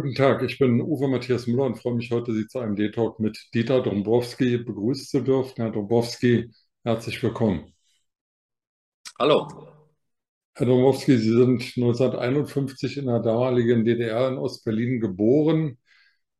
Guten Tag, ich bin Uwe Matthias Müller und freue mich heute, Sie zu einem D-Talk mit Dieter Dombrowski begrüßen zu dürfen. Herr Dombrowski, herzlich willkommen. Hallo. Herr Dombrowski, Sie sind 1951 in der damaligen DDR in Ostberlin geboren,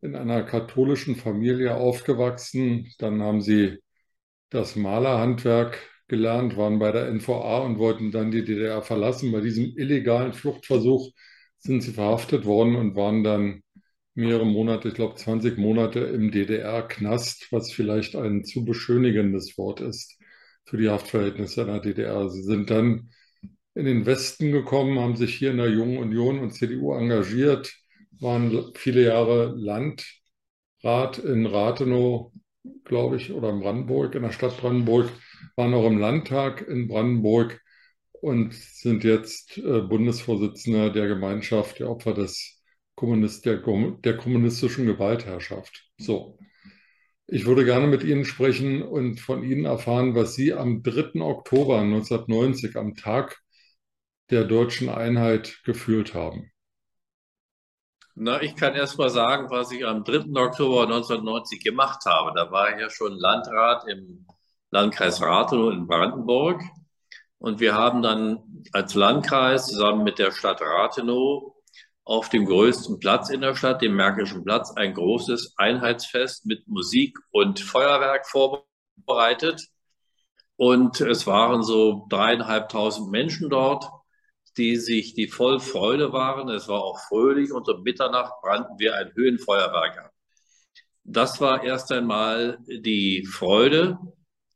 in einer katholischen Familie aufgewachsen. Dann haben Sie das Malerhandwerk gelernt, waren bei der NVA und wollten dann die DDR verlassen. Bei diesem illegalen Fluchtversuch sind sie verhaftet worden und waren dann mehrere Monate, ich glaube 20 Monate im DDR-Knast, was vielleicht ein zu beschönigendes Wort ist für die Haftverhältnisse in der DDR. Sie sind dann in den Westen gekommen, haben sich hier in der Jungen Union und CDU engagiert, waren viele Jahre Landrat in Rathenow, glaube ich, oder in Brandenburg, in der Stadt Brandenburg, waren auch im Landtag in Brandenburg und sind jetzt äh, Bundesvorsitzender der Gemeinschaft der Opfer des Kommunist, der, der kommunistischen Gewaltherrschaft. So. Ich würde gerne mit Ihnen sprechen und von Ihnen erfahren, was Sie am 3. Oktober 1990, am Tag der deutschen Einheit, gefühlt haben. Na, ich kann erst mal sagen, was ich am 3. Oktober 1990 gemacht habe. Da war ich ja schon Landrat im Landkreis Rathenow in Brandenburg. Und wir haben dann als Landkreis zusammen mit der Stadt Rathenow auf dem größten Platz in der Stadt, dem Märkischen Platz, ein großes Einheitsfest mit Musik und Feuerwerk vorbereitet. Und es waren so dreieinhalbtausend Menschen dort, die sich, die voll Freude waren. Es war auch fröhlich und um Mitternacht brannten wir ein Höhenfeuerwerk ab. Das war erst einmal die Freude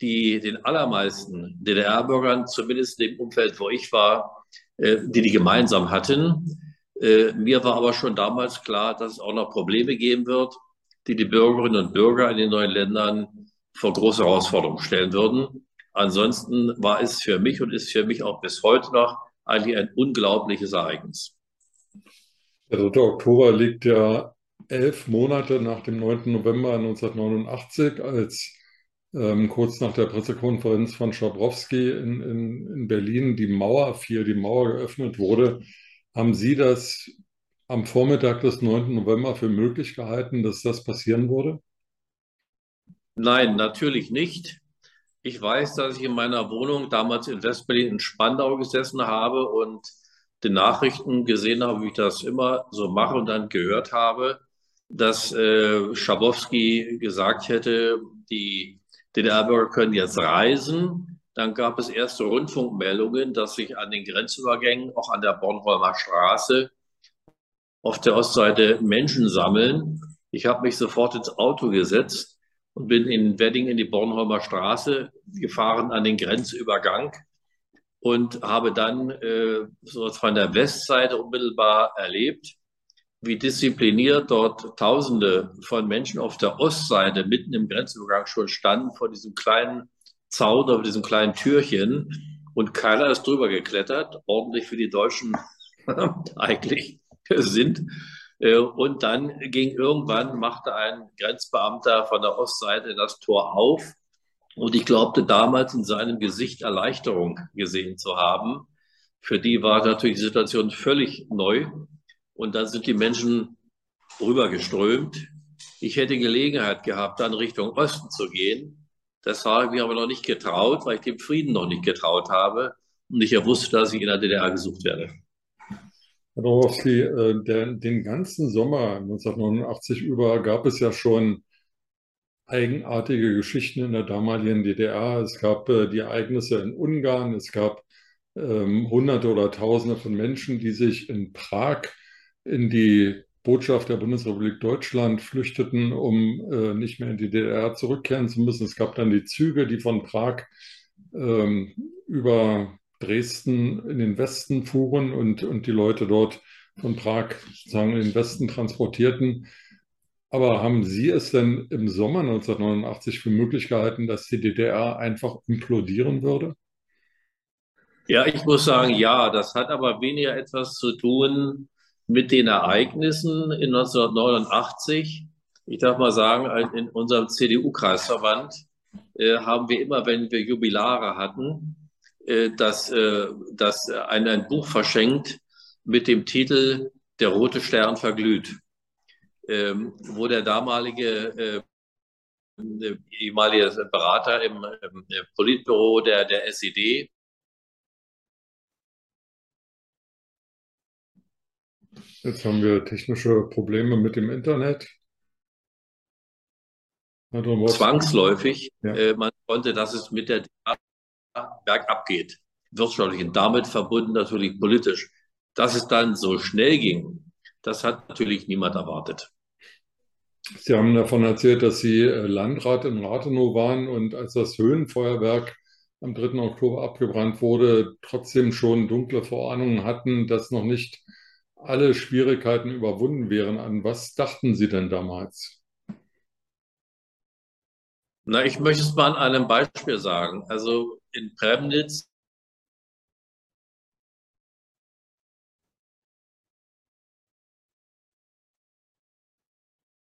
die den allermeisten DDR-Bürgern, zumindest in dem Umfeld, wo ich war, äh, die die gemeinsam hatten. Äh, mir war aber schon damals klar, dass es auch noch Probleme geben wird, die die Bürgerinnen und Bürger in den neuen Ländern vor große Herausforderungen stellen würden. Ansonsten war es für mich und ist für mich auch bis heute noch eigentlich ein unglaubliches Ereignis. Der 3. Oktober liegt ja elf Monate nach dem 9. November 1989, als ähm, kurz nach der Pressekonferenz von Schabrowski in, in, in Berlin die Mauer fiel, die Mauer geöffnet wurde, haben Sie das am Vormittag des 9. November für möglich gehalten, dass das passieren würde? Nein, natürlich nicht. Ich weiß, dass ich in meiner Wohnung damals in Westberlin in Spandau gesessen habe und die Nachrichten gesehen habe, wie ich das immer so mache und dann gehört habe, dass äh, Schabowski gesagt hätte, die DDR-Bürger können jetzt reisen. Dann gab es erste Rundfunkmeldungen, dass sich an den Grenzübergängen, auch an der Bornholmer Straße, auf der Ostseite Menschen sammeln. Ich habe mich sofort ins Auto gesetzt und bin in Wedding in die Bornholmer Straße gefahren an den Grenzübergang und habe dann äh, von der Westseite unmittelbar erlebt, wie diszipliniert dort Tausende von Menschen auf der Ostseite mitten im Grenzübergang schon standen vor diesem kleinen Zaun, auf diesem kleinen Türchen und keiner ist drüber geklettert, ordentlich für die Deutschen eigentlich sind. Äh, und dann ging irgendwann, machte ein Grenzbeamter von der Ostseite das Tor auf und ich glaubte damals in seinem Gesicht Erleichterung gesehen zu haben. Für die war natürlich die Situation völlig neu. Und dann sind die Menschen rübergeströmt. Ich hätte Gelegenheit gehabt, dann Richtung Osten zu gehen. Das habe ich mir aber noch nicht getraut, weil ich dem Frieden noch nicht getraut habe und ich ja wusste, dass ich in der DDR gesucht werde. Herr Dorowski, äh, den ganzen Sommer 1989 über gab es ja schon eigenartige Geschichten in der damaligen DDR. Es gab äh, die Ereignisse in Ungarn, es gab ähm, Hunderte oder Tausende von Menschen, die sich in Prag in die Botschaft der Bundesrepublik Deutschland flüchteten, um äh, nicht mehr in die DDR zurückkehren zu müssen. Es gab dann die Züge, die von Prag ähm, über Dresden in den Westen fuhren und, und die Leute dort von Prag sozusagen in den Westen transportierten. Aber haben Sie es denn im Sommer 1989 für möglich gehalten, dass die DDR einfach implodieren würde? Ja, ich muss sagen, ja, das hat aber weniger etwas zu tun mit den Ereignissen in 1989, ich darf mal sagen, in unserem CDU-Kreisverband äh, haben wir immer, wenn wir Jubilare hatten, äh, das, äh, das ein, ein Buch verschenkt mit dem Titel Der rote Stern verglüht. ähm, wo der damalige äh, ehemalige Berater im, im Politbüro der, der SED Jetzt haben wir technische Probleme mit dem Internet. Zwangsläufig. Ja. Äh, man konnte, dass es mit der bergab geht, wirtschaftlich und damit verbunden natürlich politisch. Dass es dann so schnell ging, das hat natürlich niemand erwartet. Sie haben davon erzählt, dass Sie äh, Landrat in Rathenow waren und als das Höhenfeuerwerk am 3. Oktober abgebrannt wurde, trotzdem schon dunkle Vorahnungen hatten, dass noch nicht alle Schwierigkeiten überwunden wären. An was dachten Sie denn damals? Na, ich möchte es mal an einem Beispiel sagen. Also in Premnitz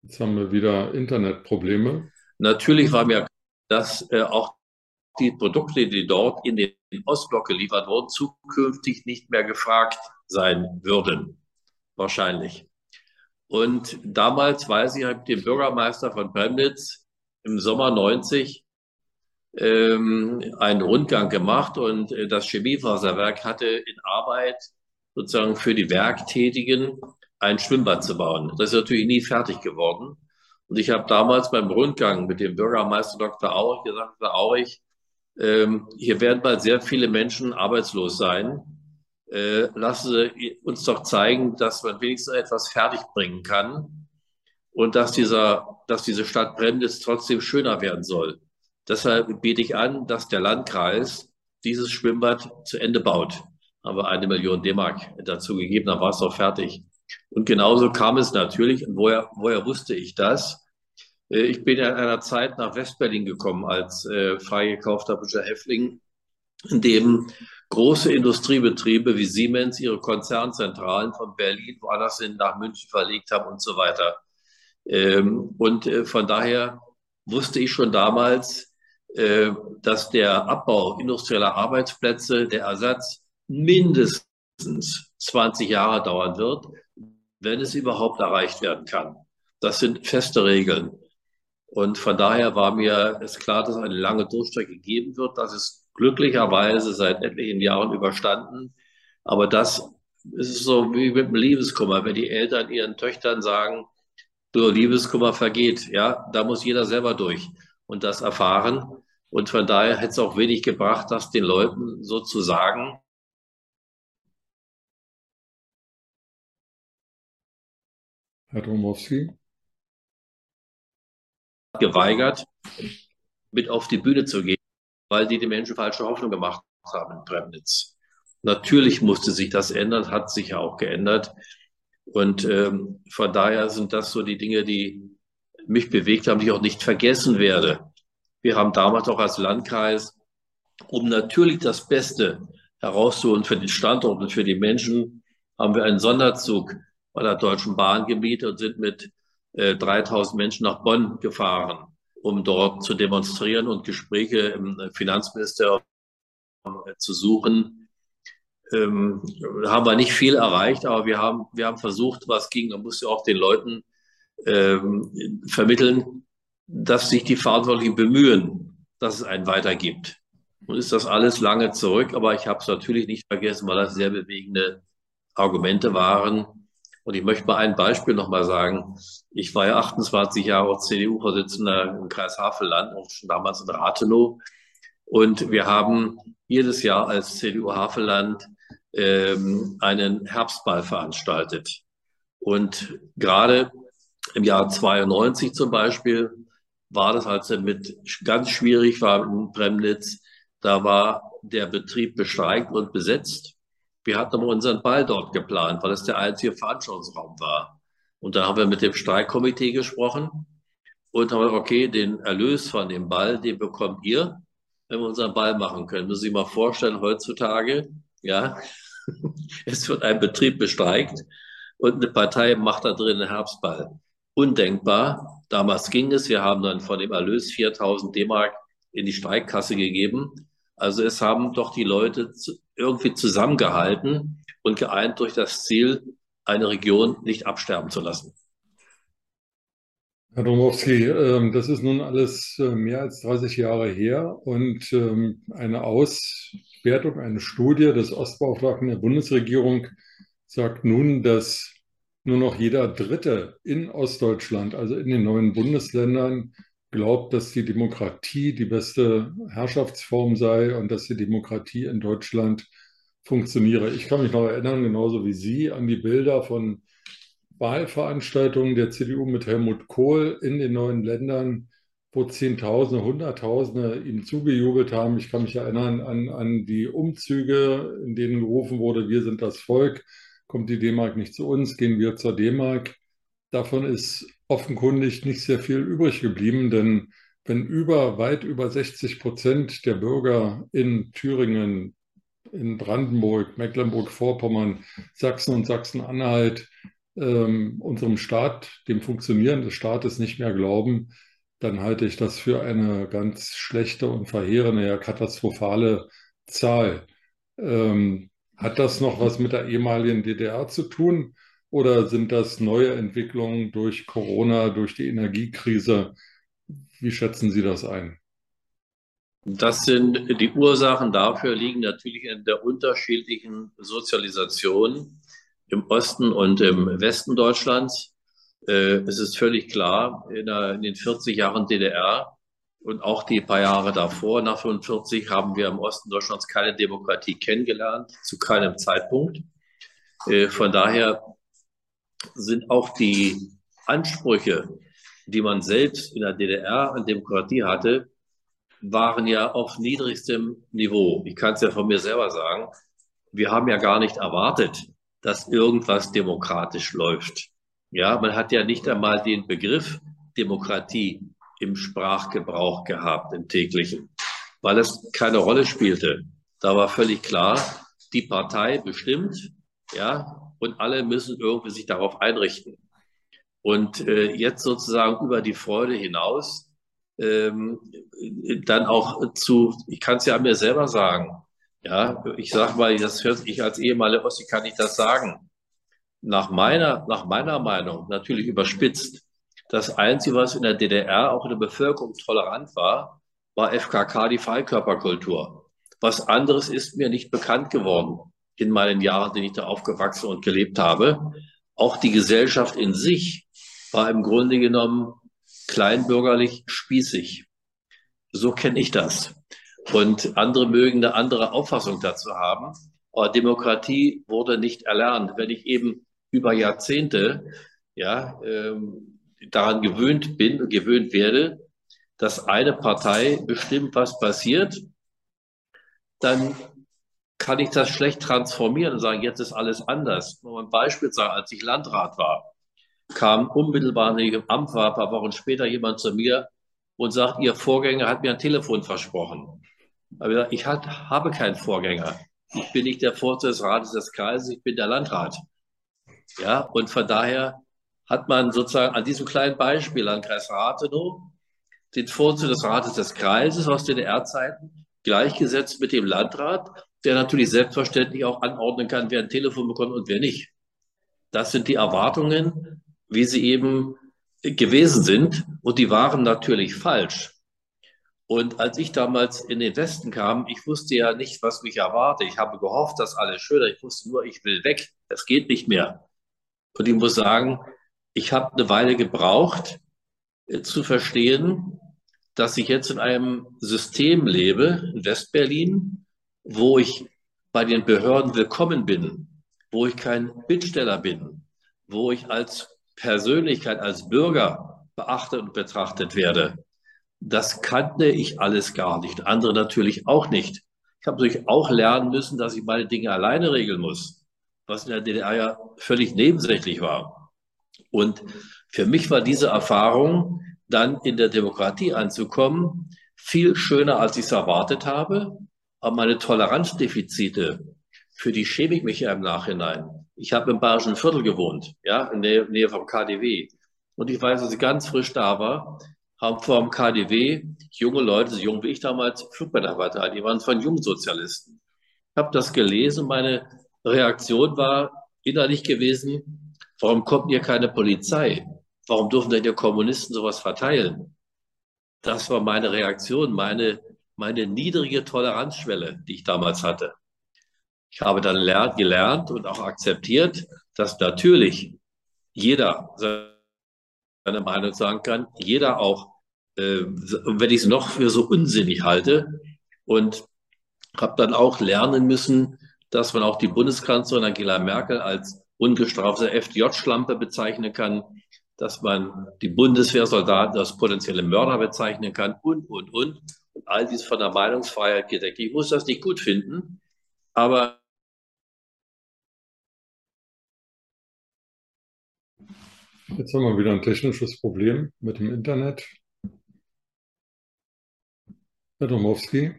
Jetzt haben wir wieder Internetprobleme. Natürlich war mir, dass äh, auch die Produkte, die dort in den Ostblock geliefert wurden, zukünftig nicht mehr gefragt sein würden. Wahrscheinlich. Und damals weiß ich, habe den Bürgermeister von Premnitz im Sommer 90 ähm, einen Rundgang gemacht und äh, das Chemiefaserwerk hatte in Arbeit sozusagen für die Werktätigen ein Schwimmbad zu bauen. Das ist natürlich nie fertig geworden. Und ich habe damals beim Rundgang mit dem Bürgermeister Dr. Aurich gesagt, Dr. Aurich, ähm, hier werden bald sehr viele Menschen arbeitslos sein. Äh, lassen Sie uns doch zeigen, dass man wenigstens etwas fertigbringen kann und dass, dieser, dass diese Stadt Bremnitz trotzdem schöner werden soll. Deshalb biete ich an, dass der Landkreis dieses Schwimmbad zu Ende baut. Haben wir eine Million D-Mark dazu gegeben, dann war es auch fertig. Und genauso kam es natürlich. Und woher, woher wusste ich das? Äh, ich bin in einer Zeit nach Westberlin gekommen als äh, freigekaufter Büscher Häftling, in dem große Industriebetriebe wie Siemens ihre Konzernzentralen von Berlin woanders hin nach München verlegt haben und so weiter. Ähm, und äh, von daher wusste ich schon damals, äh, dass der Abbau industrieller Arbeitsplätze, der Ersatz mindestens 20 Jahre dauern wird wenn es überhaupt erreicht werden kann. Das sind feste Regeln. Und von daher war mir es klar, dass eine lange Durchstrecke geben wird. Das ist glücklicherweise seit etlichen Jahren überstanden. Aber das ist so wie mit dem Liebeskummer. Wenn die Eltern ihren Töchtern sagen, du Liebeskummer vergeht, ja, da muss jeder selber durch und das erfahren. Und von daher hätte es auch wenig gebracht, das den Leuten so zu sagen, Herr Domowski? Geweigert, mit auf die Bühne zu gehen, weil die den Menschen falsche Hoffnung gemacht haben in Premnitz. Natürlich musste sich das ändern, hat sich ja auch geändert. Und ähm, von daher sind das so die Dinge, die mich bewegt haben, die ich auch nicht vergessen werde. Wir haben damals auch als Landkreis, um natürlich das Beste herauszuholen für den Standort und für die Menschen, haben wir einen Sonderzug bei der Deutschen Bahn gemietet und sind mit äh, 3000 Menschen nach Bonn gefahren, um dort zu demonstrieren und Gespräche im Finanzministerium äh, zu suchen. Ähm, haben wir nicht viel erreicht, aber wir haben, wir haben versucht, was ging. Man musste auch den Leuten ähm, vermitteln, dass sich die Verantwortlichen bemühen, dass es einen weitergibt. Und ist das alles lange zurück, aber ich habe es natürlich nicht vergessen, weil das sehr bewegende Argumente waren. Und ich möchte mal ein Beispiel nochmal sagen. Ich war ja 28 Jahre CDU-Vorsitzender im Kreis Havelland, auch schon damals in Rathenow. Und wir haben jedes Jahr als CDU Havelland ähm, einen Herbstball veranstaltet. Und gerade im Jahr 92 zum Beispiel war das, als er mit ganz schwierig war in Bremnitz, da war der Betrieb bestreikt und besetzt. Wir hatten aber unseren Ball dort geplant, weil es der einzige Veranstaltungsraum war. Und da haben wir mit dem Streikkomitee gesprochen und haben gesagt, okay, den Erlös von dem Ball, den bekommt ihr, wenn wir unseren Ball machen können. Müssen Sie sich mal vorstellen, heutzutage, ja, es wird ein Betrieb bestreikt und eine Partei macht da drin einen Herbstball. Undenkbar. Damals ging es. Wir haben dann von dem Erlös 4000 D-Mark in die Streikkasse gegeben. Also es haben doch die Leute irgendwie zusammengehalten und geeint durch das Ziel, eine Region nicht absterben zu lassen. Herr Domowski, ähm, das ist nun alles äh, mehr als 30 Jahre her und ähm, eine Auswertung, eine Studie des Ostbeauftragten der Bundesregierung sagt nun, dass nur noch jeder Dritte in Ostdeutschland, also in den neuen Bundesländern, glaubt, dass die Demokratie die beste Herrschaftsform sei und dass die Demokratie in Deutschland funktioniere. Ich kann mich noch erinnern, genauso wie Sie, an die Bilder von Wahlveranstaltungen der CDU mit Helmut Kohl in den neuen Ländern, wo Zehntausende, Hunderttausende ihm zugejubelt haben. Ich kann mich erinnern an, an die Umzüge, in denen gerufen wurde, wir sind das Volk, kommt die D-Mark nicht zu uns, gehen wir zur D-Mark. Davon ist offenkundig nicht sehr viel übrig geblieben, denn wenn über, weit über 60 Prozent der Bürger in Thüringen, in Brandenburg, Mecklenburg-Vorpommern, Sachsen und Sachsen-Anhalt ähm, unserem Staat, dem Funktionieren des Staates nicht mehr glauben, dann halte ich das für eine ganz schlechte und verheerende, ja katastrophale Zahl. Ähm, hat das noch was mit der ehemaligen DDR zu tun oder sind das neue Entwicklungen durch Corona, durch die Energiekrise? Wie schätzen Sie das ein? Das sind die Ursachen dafür liegen natürlich in der unterschiedlichen Sozialisation im Osten und im Westen Deutschlands. Äh, es ist völlig klar, in, den 40 Jahren DDR und auch die paar Jahre davor, nach 45, haben wir im Osten Deutschlands keine Demokratie kennengelernt, zu keinem Zeitpunkt. Äh, von daher sind auch die Ansprüche, die man selbst in der DDR an Demokratie hatte, waren ja auf niedrigstem Niveau. Ich kann es ja von mir selber sagen. Wir haben ja gar nicht erwartet, dass irgendwas demokratisch läuft. Ja, man hat ja nicht einmal den Begriff Demokratie im Sprachgebrauch gehabt, im täglichen, weil es keine Rolle spielte. Da war völlig klar, die Partei bestimmt, ja, und alle müssen irgendwie sich darauf einrichten. Und äh, jetzt sozusagen über die Freude hinaus, ähm, dann auch zu, ich kann es ja an mir selber sagen, ja, ich sag mal, das hört ich als ehemaliger Ossi kann ich das sagen. Nach meiner, nach meiner Meinung, natürlich überspitzt, das Einzige, was in der DDR auch in der Bevölkerung tolerant war, war FKK, die Freikörperkultur. Was anderes ist mir nicht bekannt geworden in meinen Jahren, in denen ich da aufgewachsen und gelebt habe. Auch die Gesellschaft in sich war im Grunde genommen kleinbürgerlich spießig. So kenne ich das. Und andere mögen eine andere Auffassung dazu haben. Aber Demokratie wurde nicht erlernt. Wenn ich eben über Jahrzehnte ja, ähm, daran gewöhnt bin, gewöhnt werde, dass eine Partei bestimmt, was passiert, dann kann ich das schlecht transformieren und sagen, jetzt ist alles anders. Nur ein Beispiel sagen, als ich Landrat war, kam unmittelbar, ich im Amt war, ein paar Wochen später jemand zu mir und sagt, Ihr Vorgänger hat mir ein Telefon versprochen. Aber ich hat, habe keinen Vorgänger. Ich bin nicht der Vorsitzende des Rates des Kreises, ich bin der Landrat. Ja, und von daher hat man sozusagen an diesem kleinen Beispiel, Landkreis Rathenow, den Vorsitzenden des Rates des Kreises aus DDR-Zeiten gleichgesetzt mit dem Landrat, der natürlich selbstverständlich auch anordnen kann, wer ein Telefon bekommt und wer nicht. Das sind die Erwartungen, wie sie eben gewesen sind. Und die waren natürlich falsch. Und als ich damals in den Westen kam, ich wusste ja nicht, was mich erwarte. Ich habe gehofft, dass alles schön ist. Ich wusste nur, ich will weg. Es geht nicht mehr. Und ich muss sagen, ich habe eine Weile gebraucht, äh, zu verstehen, dass ich jetzt in einem System lebe, in Westberlin, wo ich bei den Behörden willkommen bin, wo ich kein Bittsteller bin, wo ich als Persönlichkeit, als Bürger beachtet und betrachtet werde das kannte ich alles gar nicht. Andere natürlich auch nicht. Ich habe natürlich auch lernen müssen, dass ich meine Dinge alleine regeln muss, was in der DDR ja völlig nebensächlich war. Und für mich war diese Erfahrung, dann in der Demokratie anzukommen, viel schöner, als ich es erwartet habe. Aber meine Toleranzdefizite, für die schäme ich mich ja im Nachhinein. Ich habe im Bayerischen Viertel gewohnt, ja, in der Nähe vom KDW. Und ich weiß, als ich ganz frisch da war, haben vor dem KDW junge Leute, so jung wie ich damals, Flugmitarbeiter, die waren von Jungsozialisten. Ich habe das gelesen. Meine Reaktion war innerlich gewesen, warum kommt hier keine Polizei? warum dürfen denn die Kommunisten sowas verteilen? Das war meine Reaktion, meine, meine niedrige Toleranzschwelle, die ich damals hatte. Ich habe dann gelernt und auch akzeptiert, dass natürlich jeder seine Meinung sagen kann, jeder auch, äh, wenn ich es noch für so unsinnig halte und habe dann auch lernen müssen, dass man auch die Bundeskanzlerin Angela Merkel als ungestrafte FDJ-Schlampe bezeichnen kann, dass man die Bundeswehrsoldaten als potenzielle Mörder bezeichnen kann und, und, und. All dies von der Meinungsfreiheit gedeckt. Ich muss das nicht gut finden, aber Jetzt haben wir wieder ein technisches Problem mit dem Internet. Herr Domowski.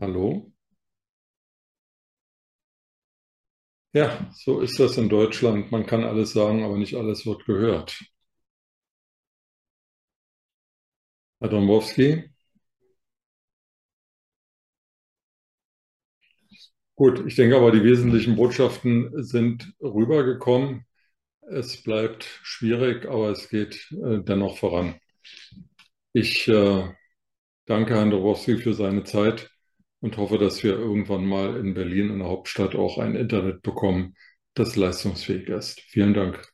Hallo? Ja, so ist das in Deutschland. Man kann alles sagen, aber nicht alles wird gehört. Herr Domowski? Gut, ich denke aber, die wesentlichen Botschaften sind rübergekommen. Es bleibt schwierig, aber es geht äh, dennoch voran. Ich äh, danke Herrn Dobrowski für seine Zeit und hoffe, dass wir irgendwann mal in Berlin, in der Hauptstadt, auch ein Internet bekommen, das leistungsfähig ist. Vielen Dank.